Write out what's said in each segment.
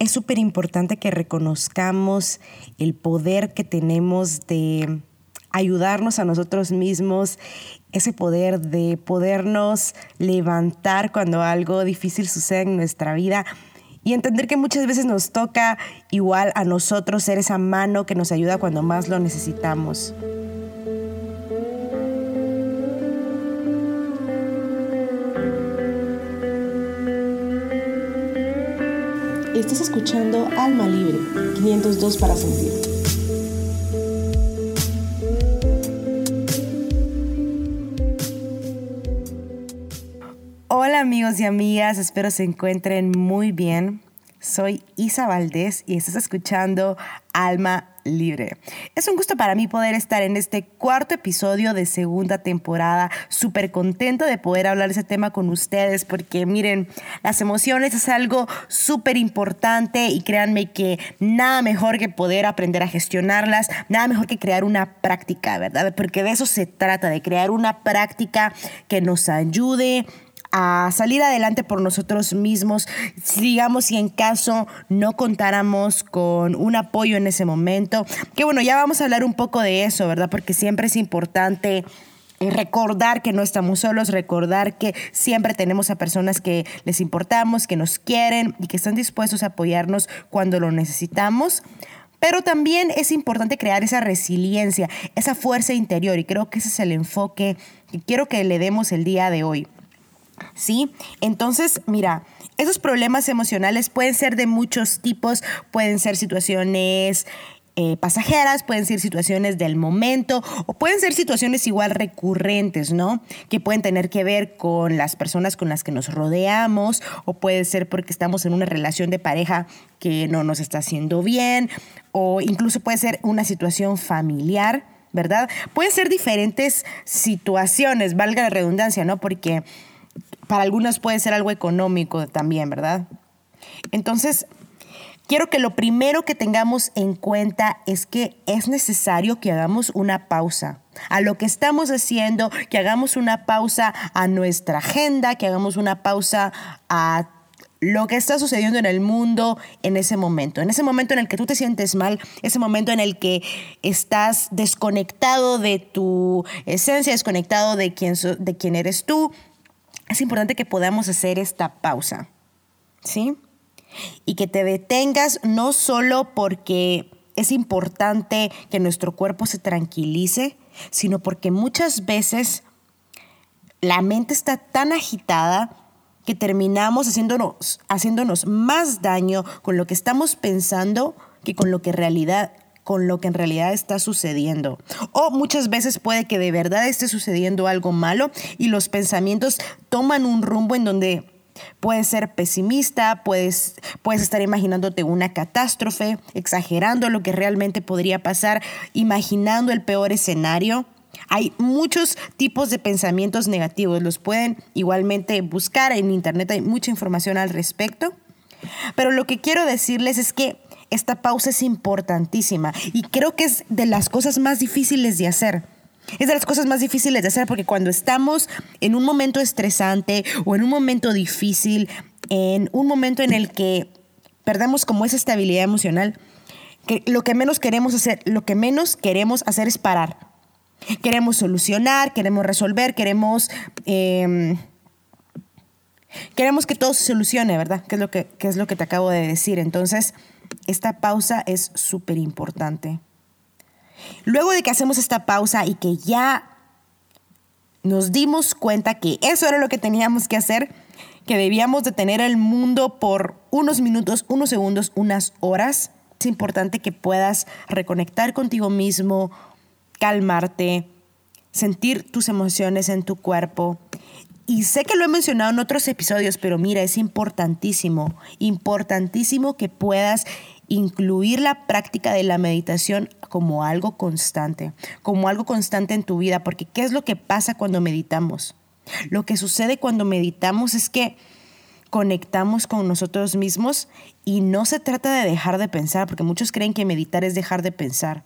es súper importante que reconozcamos el poder que tenemos de ayudarnos a nosotros mismos, ese poder de podernos levantar cuando algo difícil sucede en nuestra vida y entender que muchas veces nos toca igual a nosotros ser esa mano que nos ayuda cuando más lo necesitamos. Estás escuchando Alma Libre, 502 para sentir. Hola amigos y amigas, espero se encuentren muy bien. Soy Isa Valdés y estás escuchando Alma Libre. Es un gusto para mí poder estar en este cuarto episodio de segunda temporada. Súper contento de poder hablar ese tema con ustedes porque miren, las emociones es algo súper importante y créanme que nada mejor que poder aprender a gestionarlas, nada mejor que crear una práctica, ¿verdad? Porque de eso se trata, de crear una práctica que nos ayude a salir adelante por nosotros mismos, digamos si en caso no contáramos con un apoyo en ese momento. Que bueno, ya vamos a hablar un poco de eso, ¿verdad? Porque siempre es importante eh, recordar que no estamos solos, recordar que siempre tenemos a personas que les importamos, que nos quieren y que están dispuestos a apoyarnos cuando lo necesitamos. Pero también es importante crear esa resiliencia, esa fuerza interior y creo que ese es el enfoque que quiero que le demos el día de hoy. ¿Sí? Entonces, mira, esos problemas emocionales pueden ser de muchos tipos, pueden ser situaciones eh, pasajeras, pueden ser situaciones del momento o pueden ser situaciones igual recurrentes, ¿no? Que pueden tener que ver con las personas con las que nos rodeamos o puede ser porque estamos en una relación de pareja que no nos está haciendo bien o incluso puede ser una situación familiar. ¿Verdad? Pueden ser diferentes situaciones, valga la redundancia, ¿no? Porque para algunos puede ser algo económico también, ¿verdad? Entonces, quiero que lo primero que tengamos en cuenta es que es necesario que hagamos una pausa a lo que estamos haciendo, que hagamos una pausa a nuestra agenda, que hagamos una pausa a lo que está sucediendo en el mundo en ese momento, en ese momento en el que tú te sientes mal, ese momento en el que estás desconectado de tu esencia, desconectado de quién, de quién eres tú, es importante que podamos hacer esta pausa, ¿sí? Y que te detengas no solo porque es importante que nuestro cuerpo se tranquilice, sino porque muchas veces la mente está tan agitada que terminamos haciéndonos, haciéndonos más daño con lo que estamos pensando que con lo que realidad con lo que en realidad está sucediendo. O muchas veces puede que de verdad esté sucediendo algo malo y los pensamientos toman un rumbo en donde puedes ser pesimista, puedes, puedes estar imaginándote una catástrofe, exagerando lo que realmente podría pasar, imaginando el peor escenario. Hay muchos tipos de pensamientos negativos, los pueden igualmente buscar en internet, hay mucha información al respecto. Pero lo que quiero decirles es que esta pausa es importantísima y creo que es de las cosas más difíciles de hacer. Es de las cosas más difíciles de hacer porque cuando estamos en un momento estresante o en un momento difícil, en un momento en el que perdemos como esa estabilidad emocional, que lo que menos queremos hacer, lo que menos queremos hacer es parar. Queremos solucionar, queremos resolver, queremos em, queremos que todo se solucione, ¿verdad? ¿Qué es lo que, es lo que te acabo de decir? Entonces, esta pausa es súper importante. Luego de que hacemos esta pausa y que ya nos dimos cuenta que eso era lo que teníamos que hacer, que debíamos detener el mundo por unos minutos, unos segundos, unas horas, es importante que puedas reconectar contigo mismo, calmarte, sentir tus emociones en tu cuerpo y sé que lo he mencionado en otros episodios, pero mira, es importantísimo, importantísimo que puedas incluir la práctica de la meditación como algo constante, como algo constante en tu vida, porque ¿qué es lo que pasa cuando meditamos? Lo que sucede cuando meditamos es que conectamos con nosotros mismos y no se trata de dejar de pensar, porque muchos creen que meditar es dejar de pensar,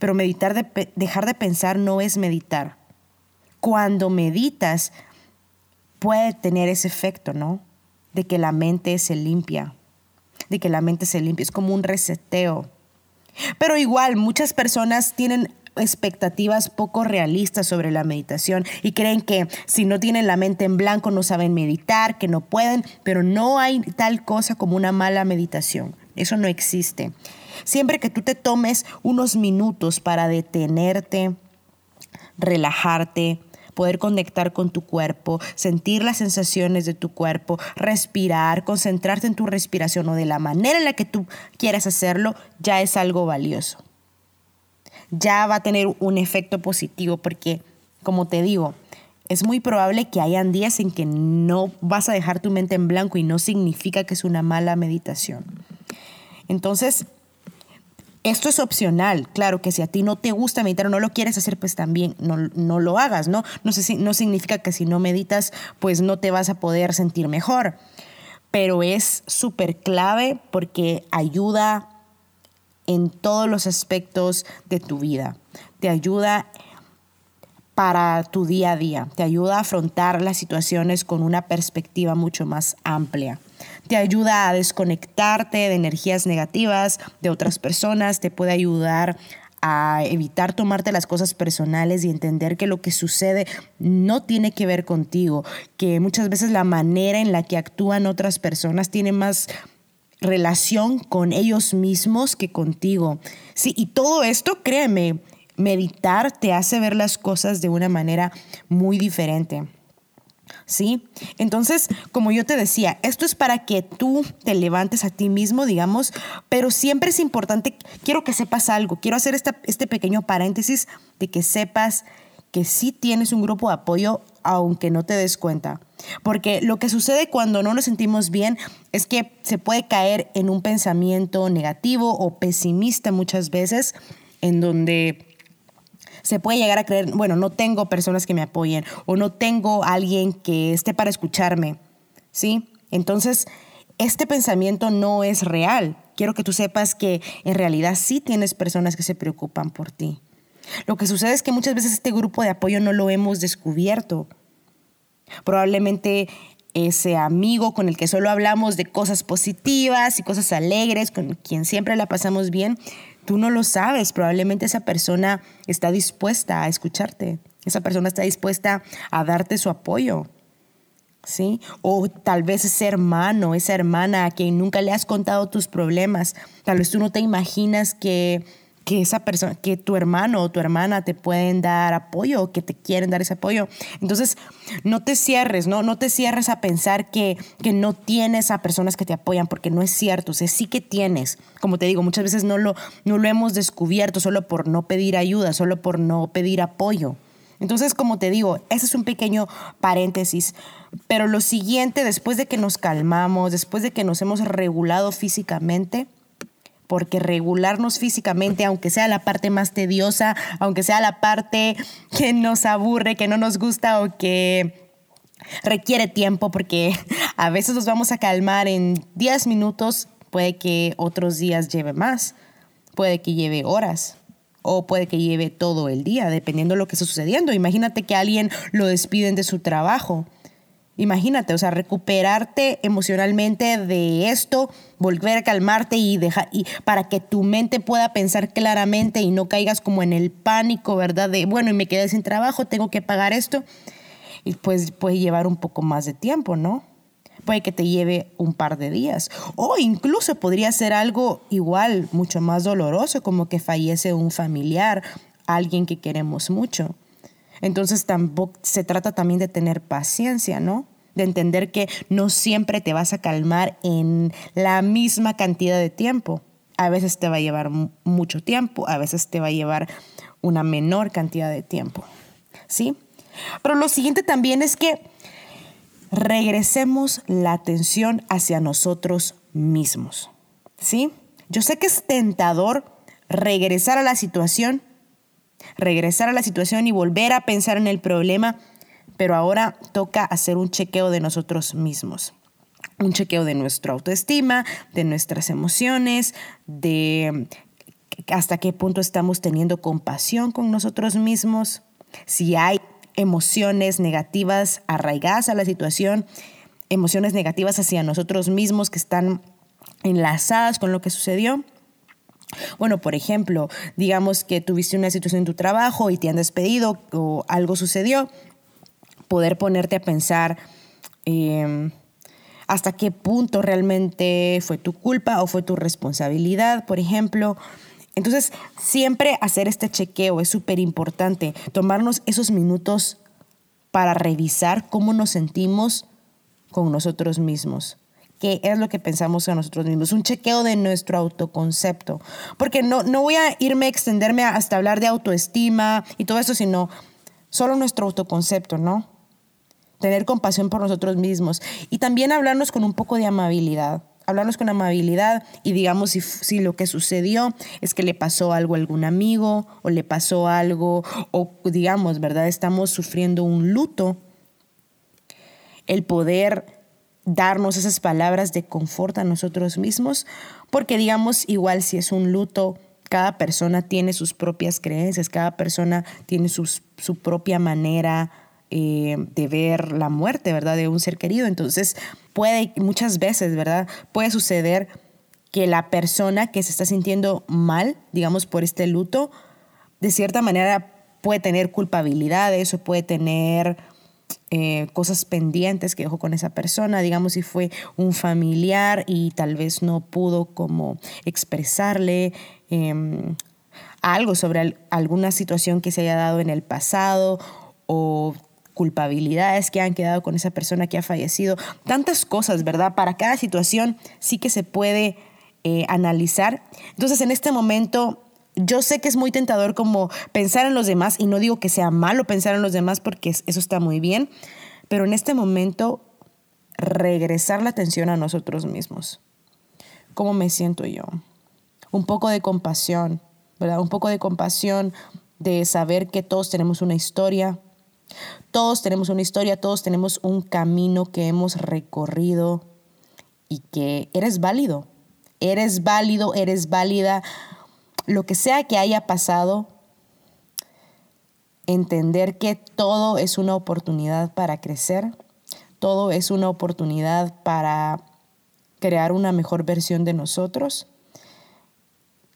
pero meditar de, dejar de pensar no es meditar. Cuando meditas, puede tener ese efecto, ¿no? De que la mente se limpia. de que la mente se limpie, es como un reseteo. Pero igual, muchas personas tienen expectativas poco realistas sobre la meditación y creen que si no tienen la mente en blanco no saben meditar, que no pueden, pero no hay tal cosa como una mala meditación. Eso no existe. Siempre que tú te tomes unos minutos para detenerte, relajarte, poder conectar con tu cuerpo, sentir las sensaciones de tu cuerpo, respirar, concentrarte en tu respiración o de la manera en la que tú quieras hacerlo, ya es algo valioso ya va a tener un efecto positivo porque, como te digo, es muy probable que hayan días en que no vas a dejar tu mente en blanco y no significa que es una mala meditación. Entonces, esto es opcional, claro que si a ti no te gusta meditar o no lo quieres hacer, pues también no, no lo hagas, ¿no? No, sé si, no significa que si no meditas, pues no te vas a poder sentir mejor, pero es súper clave porque ayuda en todos los aspectos de tu vida. Te ayuda para tu día a día, te ayuda a afrontar las situaciones con una perspectiva mucho más amplia. Te ayuda a desconectarte de energías negativas de otras personas, te puede ayudar a evitar tomarte las cosas personales y entender que lo que sucede no tiene que ver contigo, que muchas veces la manera en la que actúan otras personas tiene más relación con ellos mismos que contigo. Sí, y todo esto, créeme, meditar te hace ver las cosas de una manera muy diferente. ¿Sí? Entonces, como yo te decía, esto es para que tú te levantes a ti mismo, digamos, pero siempre es importante, quiero que sepas algo, quiero hacer este pequeño paréntesis de que sepas que sí tienes un grupo de apoyo aunque no te des cuenta. Porque lo que sucede cuando no nos sentimos bien es que se puede caer en un pensamiento negativo o pesimista muchas veces, en donde se puede llegar a creer, bueno, no tengo personas que me apoyen o no tengo alguien que esté para escucharme, ¿sí? Entonces, este pensamiento no es real. Quiero que tú sepas que en realidad sí tienes personas que se preocupan por ti. Lo que sucede es que muchas veces este grupo de apoyo no lo hemos descubierto. Probablemente ese amigo con el que solo hablamos de cosas positivas y cosas alegres, con quien siempre la pasamos bien, tú no lo sabes. Probablemente esa persona está dispuesta a escucharte. Esa persona está dispuesta a darte su apoyo. ¿Sí? O tal vez ese hermano, esa hermana a quien nunca le has contado tus problemas. Tal vez tú no te imaginas que que esa persona, que tu hermano o tu hermana te pueden dar apoyo que te quieren dar ese apoyo. Entonces, no te cierres, ¿no? No te cierres a pensar que, que no tienes a personas que te apoyan, porque no es cierto. O sí que tienes. Como te digo, muchas veces no lo, no lo hemos descubierto solo por no pedir ayuda, solo por no pedir apoyo. Entonces, como te digo, ese es un pequeño paréntesis. Pero lo siguiente, después de que nos calmamos, después de que nos hemos regulado físicamente, porque regularnos físicamente, aunque sea la parte más tediosa, aunque sea la parte que nos aburre, que no nos gusta o que requiere tiempo, porque a veces nos vamos a calmar en 10 minutos, puede que otros días lleve más, puede que lleve horas o puede que lleve todo el día, dependiendo de lo que esté sucediendo. Imagínate que alguien lo despiden de su trabajo Imagínate, o sea, recuperarte emocionalmente de esto, volver a calmarte y dejar y para que tu mente pueda pensar claramente y no caigas como en el pánico, ¿verdad? De, bueno, y me quedé sin trabajo, tengo que pagar esto. Y pues puede llevar un poco más de tiempo, ¿no? Puede que te lleve un par de días. O incluso podría ser algo igual, mucho más doloroso, como que fallece un familiar, alguien que queremos mucho. Entonces tampoco se trata también de tener paciencia, ¿no? De entender que no siempre te vas a calmar en la misma cantidad de tiempo. A veces te va a llevar mucho tiempo, a veces te va a llevar una menor cantidad de tiempo. ¿Sí? Pero lo siguiente también es que regresemos la atención hacia nosotros mismos. ¿Sí? Yo sé que es tentador regresar a la situación regresar a la situación y volver a pensar en el problema, pero ahora toca hacer un chequeo de nosotros mismos. Un chequeo de nuestra autoestima, de nuestras emociones, de hasta qué punto estamos teniendo compasión con nosotros mismos, si hay emociones negativas arraigadas a la situación, emociones negativas hacia nosotros mismos que están enlazadas con lo que sucedió. Bueno, por ejemplo, digamos que tuviste una situación en tu trabajo y te han despedido o algo sucedió, poder ponerte a pensar em, hasta qué punto realmente fue tu culpa o fue tu responsabilidad, por ejemplo. Entonces, siempre hacer este chequeo es súper importante, tomarnos esos minutos para revisar cómo nos sentimos con nosotros mismos es lo que pensamos a nosotros mismos, un chequeo de nuestro autoconcepto. Porque no, no voy a irme a extenderme hasta hablar de autoestima y todo eso, sino solo nuestro autoconcepto, ¿no? Tener compasión por nosotros mismos y también hablarnos con un poco de amabilidad. Hablarnos con amabilidad y digamos si, si lo que sucedió es que le pasó algo a algún amigo o le pasó algo o digamos, ¿verdad? Estamos sufriendo un luto. El poder darnos esas palabras de confort a nosotros mismos, porque digamos, igual si es un luto, cada persona tiene sus propias creencias, cada persona tiene su propia manera eh, de ver la muerte, ¿verdad? De un ser querido. Entonces, puede, muchas veces, ¿verdad? Puede suceder que la persona que se está sintiendo mal, digamos, por este luto, de cierta manera puede tener culpabilidades o puede tener eh, cosas pendientes que dejó con esa persona, digamos si fue un familiar y tal vez no pudo como expresarle em, algo sobre alguna situación que se haya dado en el pasado o culpabilidades que han quedado con esa persona que ha fallecido, tantas cosas, ¿verdad? Para cada situación sí que se puede eh, analizar. Entonces en este momento yo sé que es muy tentador como pensar en los demás y no digo que sea malo pensar en los demás porque eso está muy bien, pero en este momento regresar la atención a nosotros mismos. ¿Cómo me siento yo? Un poco de compasión, ¿verdad? Un poco de compasión de saber que todos tenemos una historia, todos tenemos una historia, todos tenemos un camino que hemos recorrido y que eres válido, eres válido, eres válida lo que sea que haya pasado, entender que todo es una oportunidad para crecer, todo es una oportunidad para crear una mejor versión de nosotros.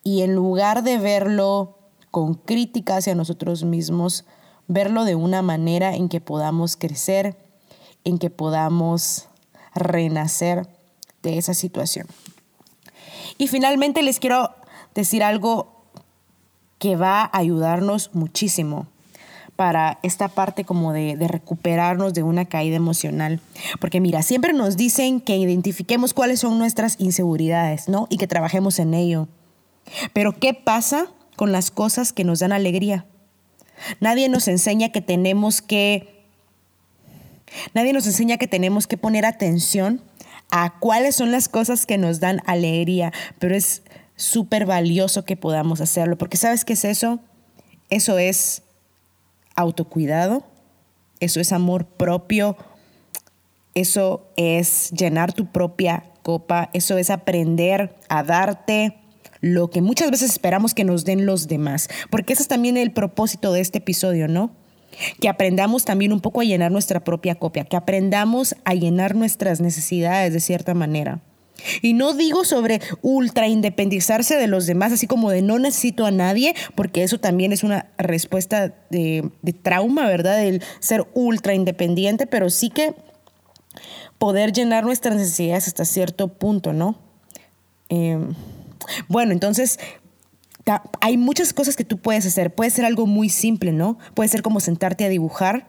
Y en lugar de verlo con crítica hacia nosotros mismos, verlo de una manera en que podamos crecer, en que podamos renacer de esa situación. Y finalmente les quiero decir algo que va a ayudarnos muchísimo para esta parte como de, recuperarnos de una caída emocional. Porque mira, siempre nos dicen que identifiquemos cuáles son nuestras inseguridades, ¿no? Y que trabajemos en ello. Pero ¿qué pasa con las cosas que nos dan alegría? Nadie nos enseña que tenemos que... Nadie nos enseña que tenemos que poner atención a cuáles son las cosas que nos dan alegría, pero es súper valioso que podamos hacerlo, porque ¿sabes qué es eso? Eso es autocuidado, eso es amor propio, eso es llenar tu propia copa, eso es aprender a darte lo que muchas veces esperamos que nos den los demás, porque ese es también el propósito de este episodio, ¿no? Que aprendamos también un poco a llenar nuestra propia copia, que aprendamos a llenar nuestras necesidades de cierta manera. Y no digo sobre ultra independizarse de los demás, así como de no necesito a nadie, porque eso también es una respuesta de, trauma, ¿verdad? Del ser ultra independiente, pero sí que poder llenar nuestras necesidades hasta cierto punto, ¿no? Em, bueno, entonces hay muchas cosas que tú puedes hacer. Puede ser algo muy simple, ¿no? Puede ser como sentarte a dibujar,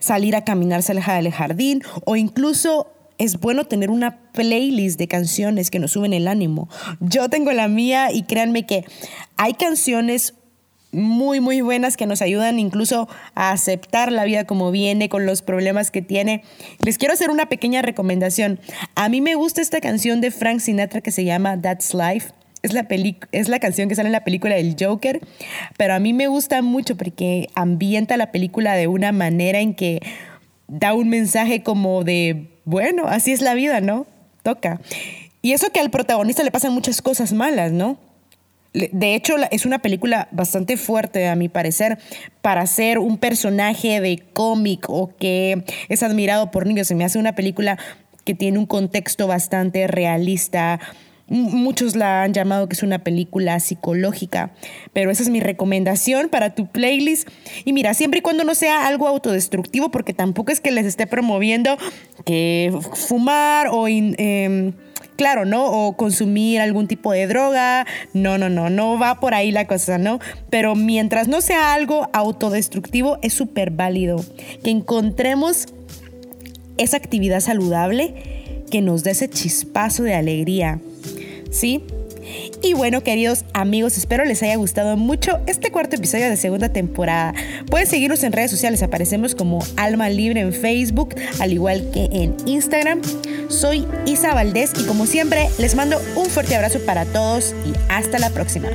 salir a caminar cerca del jardín o incluso es bueno tener una playlist de canciones que nos suben el ánimo. Yo tengo la mía y créanme que hay canciones muy, muy buenas que nos ayudan incluso a aceptar la vida como viene, con los problemas que tiene. Les quiero hacer una pequeña recomendación. A mí me gusta esta canción de Frank Sinatra que se llama That's Life. Es la, es la canción que sale en la película del Joker, pero a mí me gusta mucho porque ambienta la película de una manera en que da un mensaje como de bueno, así es la vida, ¿no? Toca. Y eso que al protagonista le pasan muchas cosas malas, ¿no? De hecho, es una película bastante fuerte, a mi parecer, para ser un personaje de cómic o que es admirado por niños. Se me hace una película que tiene un contexto bastante realista, Muchos la han llamado que es una película psicológica, pero esa es mi recomendación para tu playlist. Y mira, siempre y cuando no sea algo autodestructivo, porque tampoco es que les esté promoviendo que fumar o... Em, claro, ¿no? O consumir algún tipo de droga. No, no, no, no va por ahí la cosa, ¿no? Pero mientras no sea algo autodestructivo, es súper válido que encontremos esa actividad saludable que nos dé ese chispazo de alegría. ¿Sí? Y bueno, queridos amigos, espero les haya gustado mucho este cuarto episodio de segunda temporada. Pueden seguirnos en redes sociales, aparecemos como Alma Libre en Facebook, al igual que en Instagram. Soy Isa Valdés y como siempre les mando un fuerte abrazo para todos y hasta la próxima.